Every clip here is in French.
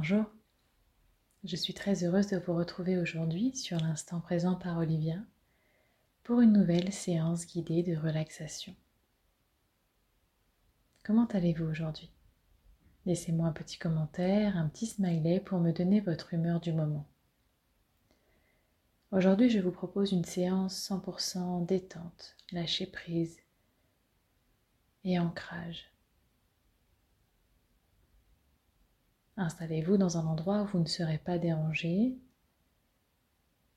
Bonjour, je suis très heureuse de vous retrouver aujourd'hui sur l'instant présent par Olivia pour une nouvelle séance guidée de relaxation. Comment allez-vous aujourd'hui? Laissez-moi un petit commentaire, un petit smiley pour me donner votre humeur du moment. Aujourd'hui, je vous propose une séance 100% détente, lâcher prise et ancrage. Installez-vous dans un endroit où vous ne serez pas dérangé.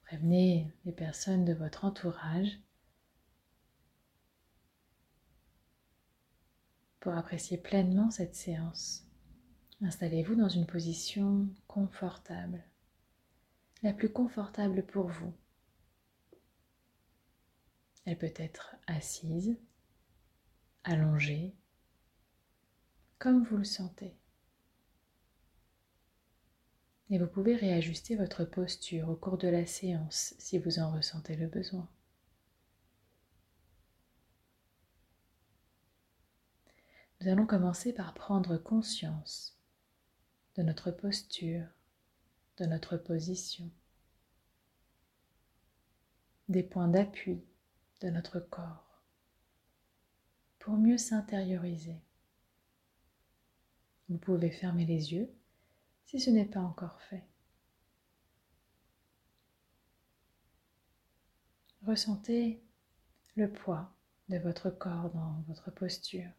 Prévenez les personnes de votre entourage pour apprécier pleinement cette séance. Installez-vous dans une position confortable, la plus confortable pour vous. Elle peut être assise, allongée, comme vous le sentez et vous pouvez réajuster votre posture au cours de la séance si vous en ressentez le besoin. Nous allons commencer par prendre conscience de notre posture, de notre position, des points d'appui de notre corps pour mieux s'intérioriser. Vous pouvez fermer les yeux si ce n'est pas encore fait. Ressentez le poids de votre corps dans votre posture.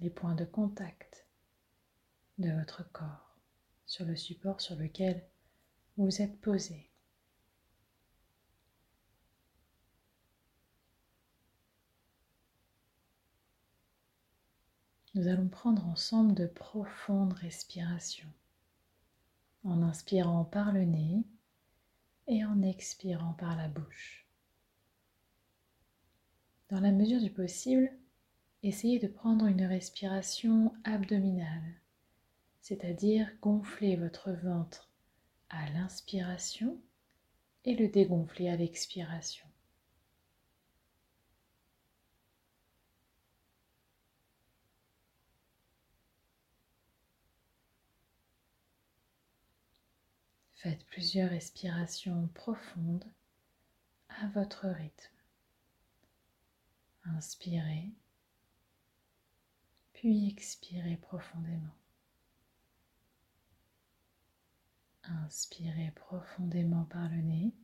les points de contact de votre corps sur le support sur lequel vous êtes posé. Nous allons prendre ensemble de profondes respirations en inspirant par le nez et en expirant par la bouche. Dans la mesure du possible, essayez de prendre une respiration abdominale, c'est-à-dire gonfler votre ventre à l'inspiration et le dégonfler à l'expiration. Faites plusieurs respirations profondes à votre rythme. Inspirez, puis expirez profondément. Inspirez profondément par le nez.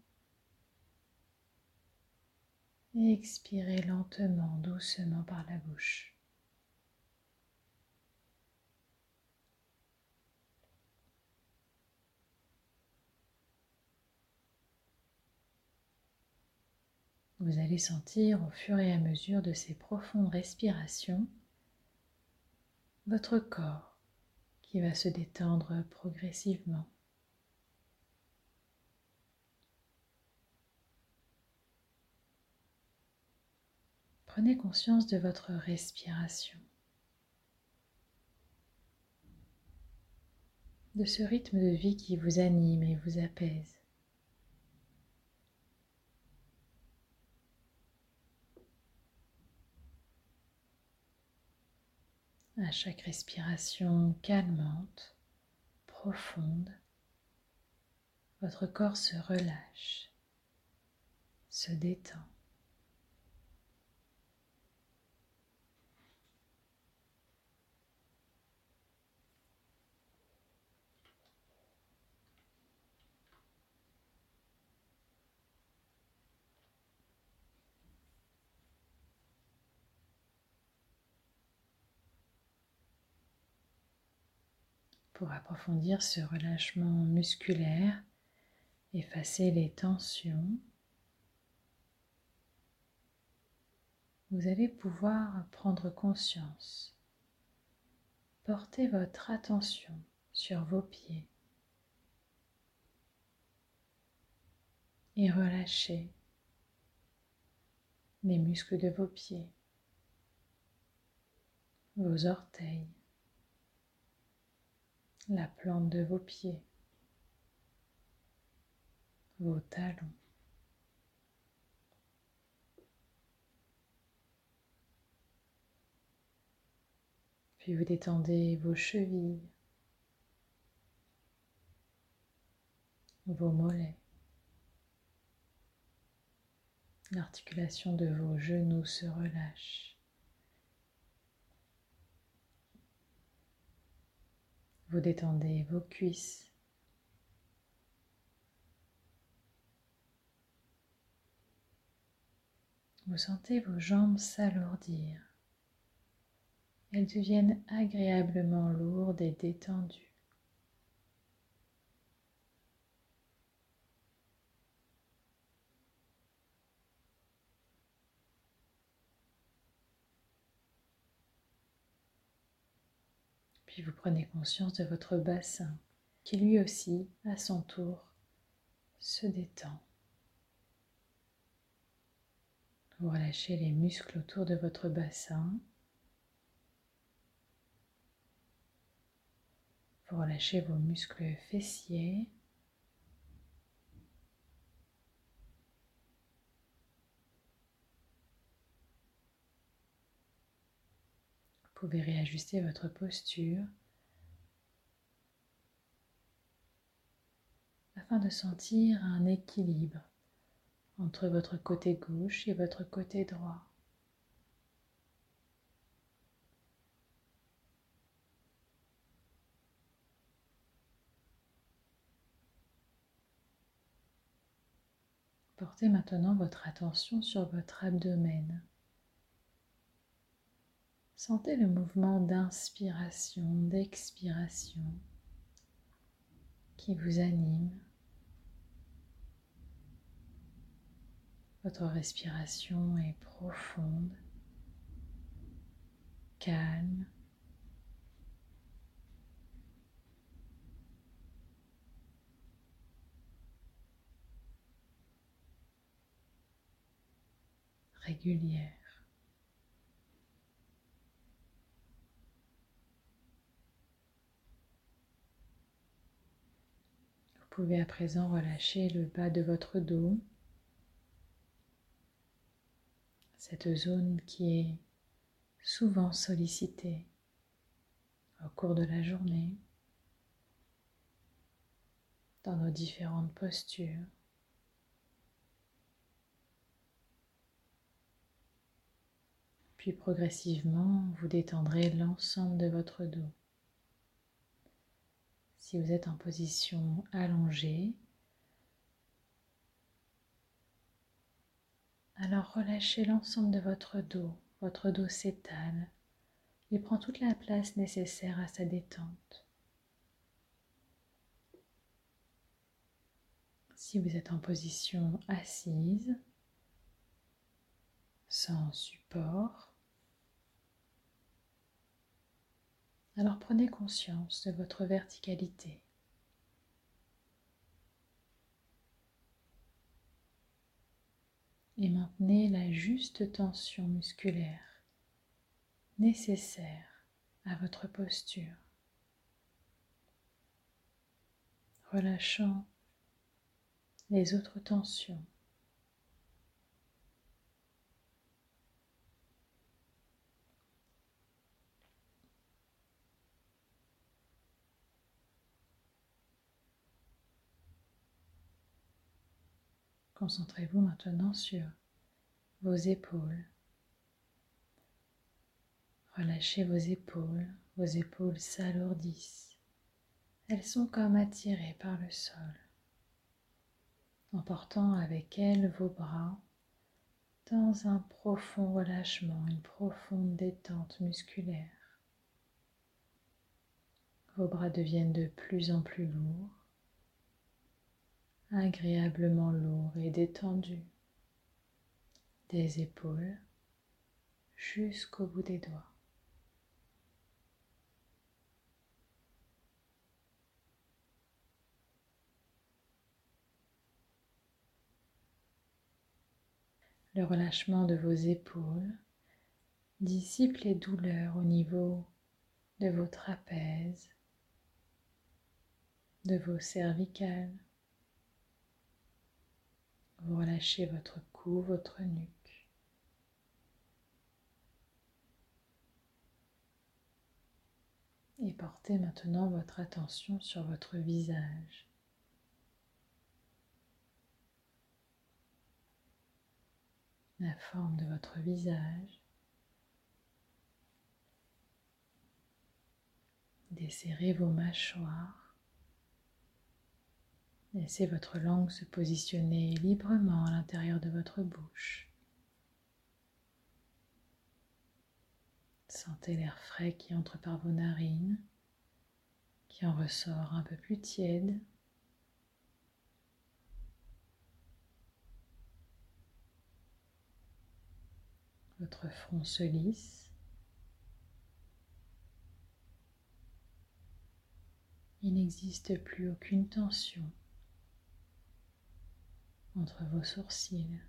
Et expirez lentement, doucement par la bouche. Vous allez sentir au fur et à mesure de ces profondes respirations votre corps qui va se détendre progressivement. Prenez conscience de votre respiration, de ce rythme de vie qui vous anime et vous apaise. À chaque respiration calmante, profonde, votre corps se relâche, se détend. Pour approfondir ce relâchement musculaire, effacer les tensions. Vous allez pouvoir prendre conscience, porter votre attention sur vos pieds et relâcher les muscles de vos pieds, vos orteils, la plante de vos pieds, vos talons. Puis vous détendez vos chevilles, vos mollets, l'articulation de vos genoux se relâche. Vous détendez vos cuisses. Vous sentez vos jambes s'alourdir. Elles deviennent agréablement lourdes et détendues. Puis vous prenez conscience de votre bassin qui lui aussi, à son tour, se détend. Vous relâchez les muscles autour de votre bassin. Vous relâchez vos muscles fessiers. Vous pouvez réajuster votre posture afin de sentir un équilibre entre votre côté gauche et votre côté droit. Portez maintenant votre attention sur votre abdomen. Sentez le mouvement d'inspiration, d'expiration qui vous anime. Votre respiration est profonde, calme. régulière. Vous pouvez à présent relâcher le bas de votre dos, cette zone qui est souvent sollicitée au cours de la journée dans nos différentes postures. Puis progressivement, vous détendrez l'ensemble de votre dos. Si vous êtes en position allongée, alors relâchez l'ensemble de votre dos. Votre dos s'étale. Il prend toute la place nécessaire à sa détente. Si vous êtes en position assise, sans support, Alors prenez conscience de votre verticalité. Et maintenez la juste tension musculaire nécessaire à votre posture. Relâchant les autres tensions. Concentrez-vous maintenant sur vos épaules. Relâchez vos épaules, vos épaules s'alourdissent. Elles sont comme attirées par le sol, emportant avec elles vos bras dans un profond relâchement, une profonde détente musculaire. Vos bras deviennent de plus en plus lourds agréablement lourd et détendu des épaules jusqu'au bout des doigts. Le relâchement de vos épaules dissipe les douleurs au niveau de vos trapèzes, de vos cervicales, vous relâchez votre cou, votre nuque. Et portez maintenant votre attention sur votre visage. La forme de votre visage. Desserrez vos mâchoires. Laissez votre langue se positionner librement à l'intérieur de votre bouche. Sentez l'air frais qui entre par vos narines, qui en ressort un peu plus tiède. Votre front se lisse. Il n'existe plus aucune tension entre vos sourcils.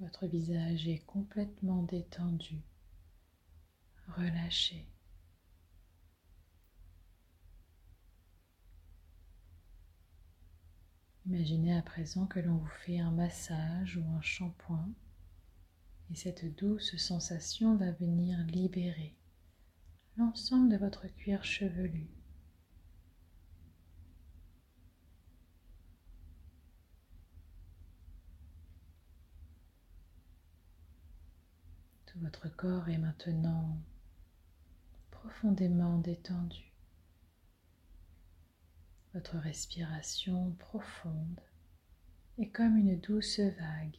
Votre visage est complètement détendu, relâché. Imaginez à présent que l'on vous fait un massage ou un shampoing et cette douce sensation va venir libérer l'ensemble de votre cuir chevelu. votre corps est maintenant profondément détendu. Votre respiration profonde est comme une douce vague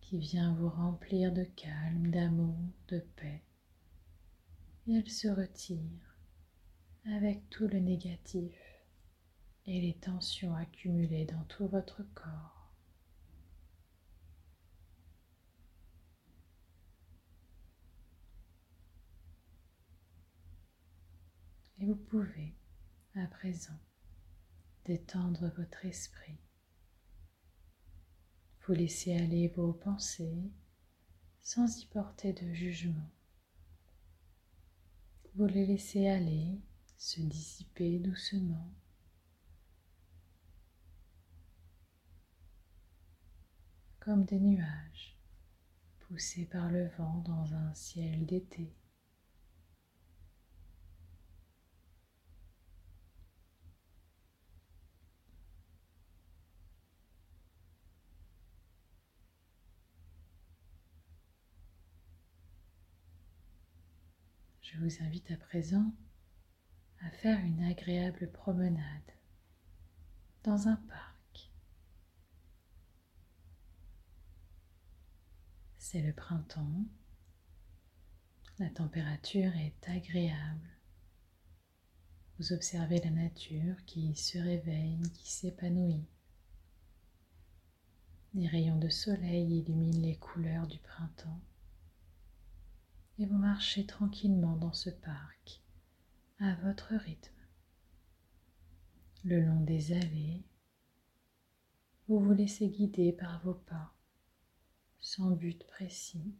qui vient vous remplir de calme, d'amour, de paix. Et elle se retire avec tout le négatif et les tensions accumulées dans tout votre corps. Et vous pouvez à présent détendre votre esprit. Vous laissez aller vos pensées sans y porter de jugement. Vous les laissez aller, se dissiper doucement. comme des nuages poussés par le vent dans un ciel d'été. Je vous invite à présent à faire une agréable promenade dans un parc. C'est le printemps, la température est agréable. Vous observez la nature qui se réveille, qui s'épanouit. Les rayons de soleil illuminent les couleurs du printemps et vous marchez tranquillement dans ce parc à votre rythme. Le long des allées, vous vous laissez guider par vos pas sans but précis.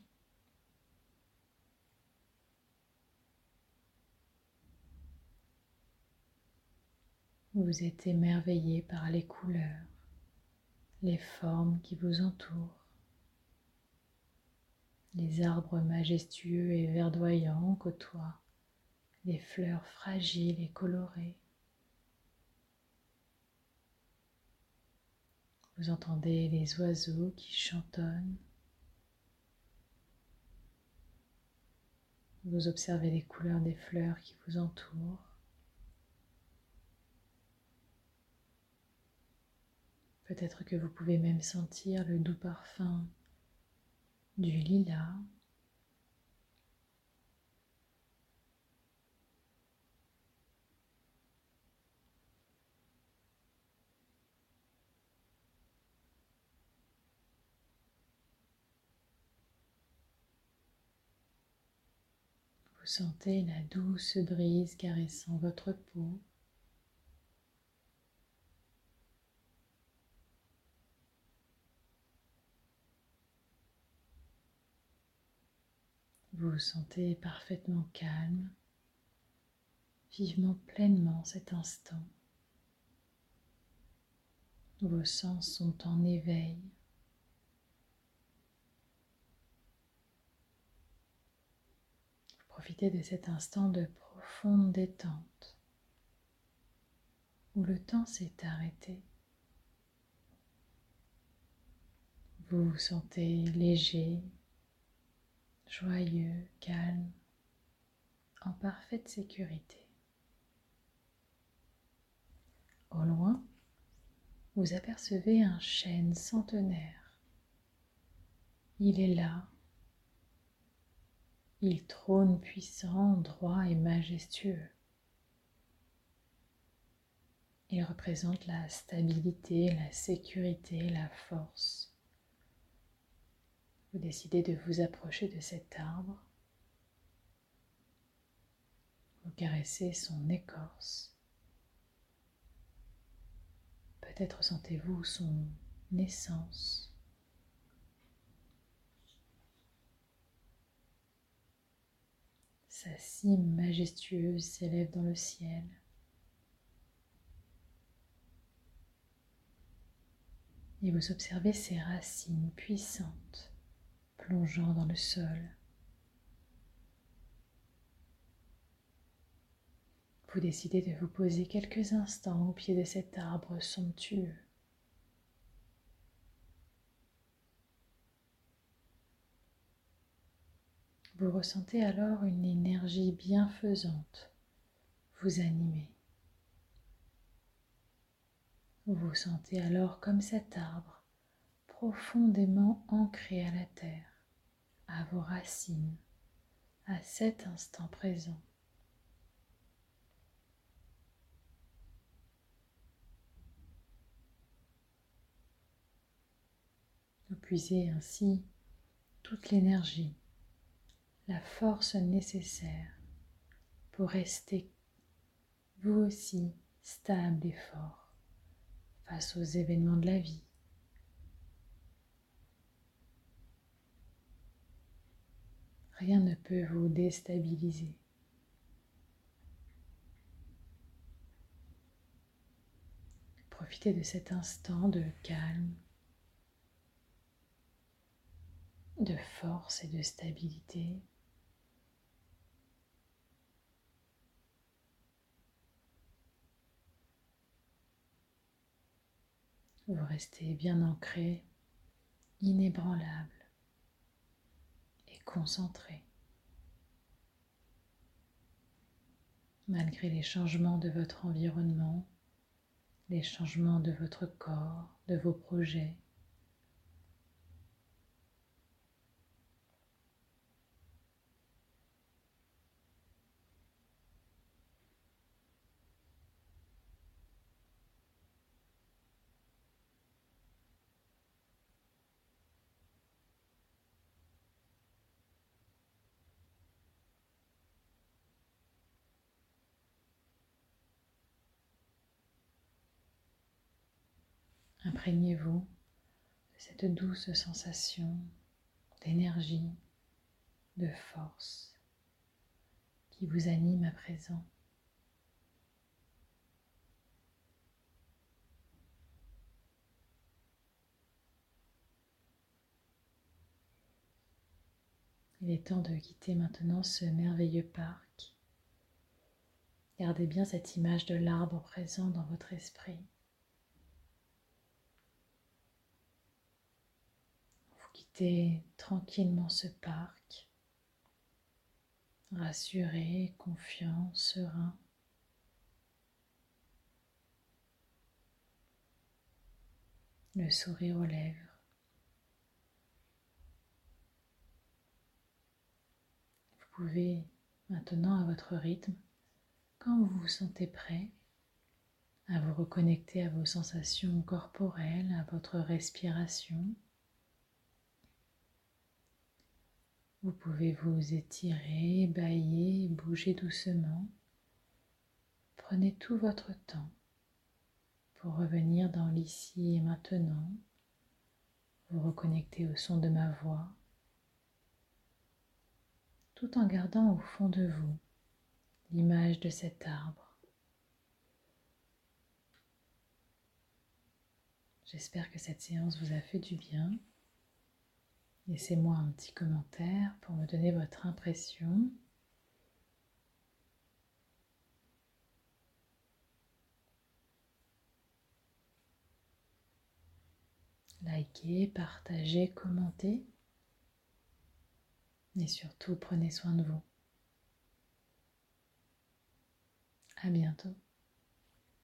Vous êtes émerveillé par les couleurs, les formes qui vous entourent les arbres majestueux et verdoyants côtoient les fleurs fragiles et colorées. Vous entendez les oiseaux qui chantonnent. Vous observez les couleurs des fleurs qui vous entourent. Peut-être que vous pouvez même sentir le doux parfum du lilas. Vous sentez la douce brise caressant votre peau. Vous vous sentez parfaitement calme. Vivement pleinement cet instant. Vos sens sont en éveil. Vous profitez de cet instant de profonde détente où le temps s'est arrêté. Vous vous sentez léger, joyeux, calme, en parfaite sécurité. Au loin, vous apercevez un chêne centenaire. Il est là. Il trône puissant, droit et majestueux. Il représente la stabilité, la sécurité, la force. Vous décidez de vous approcher de cet arbre. Vous caressez son écorce. Peut-être sentez-vous son naissance. Sa cime majestueuse s'élève dans le ciel. Et vous observez ses racines puissantes plongeant dans le sol. Vous décidez de vous poser quelques instants au pied de cet arbre somptueux. Vous ressentez alors une énergie bienfaisante vous animer. Vous vous sentez alors comme cet arbre profondément ancré à la terre, à vos racines, à cet instant présent. Vous puisez ainsi toute l'énergie, la force nécessaire pour rester vous aussi stable et fort face aux événements de la vie. Rien ne peut vous déstabiliser. Profitez de cet instant de calme de force et de stabilité. Vous restez bien ancré, inébranlable concentré. Malgré les changements de votre environnement, les changements de votre corps, de vos projets, Imprégnez-vous de cette douce sensation d'énergie, de force qui vous anime à présent. Il est temps de quitter maintenant ce merveilleux parc. Gardez bien cette image de l'arbre présent dans votre esprit. Tranquillement ce parc, rassuré, confiant, serein. Le sourire aux lèvres. Vous pouvez maintenant à votre rythme, quand vous vous sentez prêt, à vous reconnecter à vos sensations corporelles, à votre respiration. Vous pouvez vous étirer, bailler, bouger doucement. Prenez tout votre temps pour revenir dans l'ici et maintenant, vous reconnecter au son de ma voix, tout en gardant au fond de vous l'image de cet arbre. J'espère que cette séance vous a fait du bien. Laissez-moi un petit commentaire pour me donner votre impression. Likez, partagez, commentez. Et surtout, prenez soin de vous. À bientôt.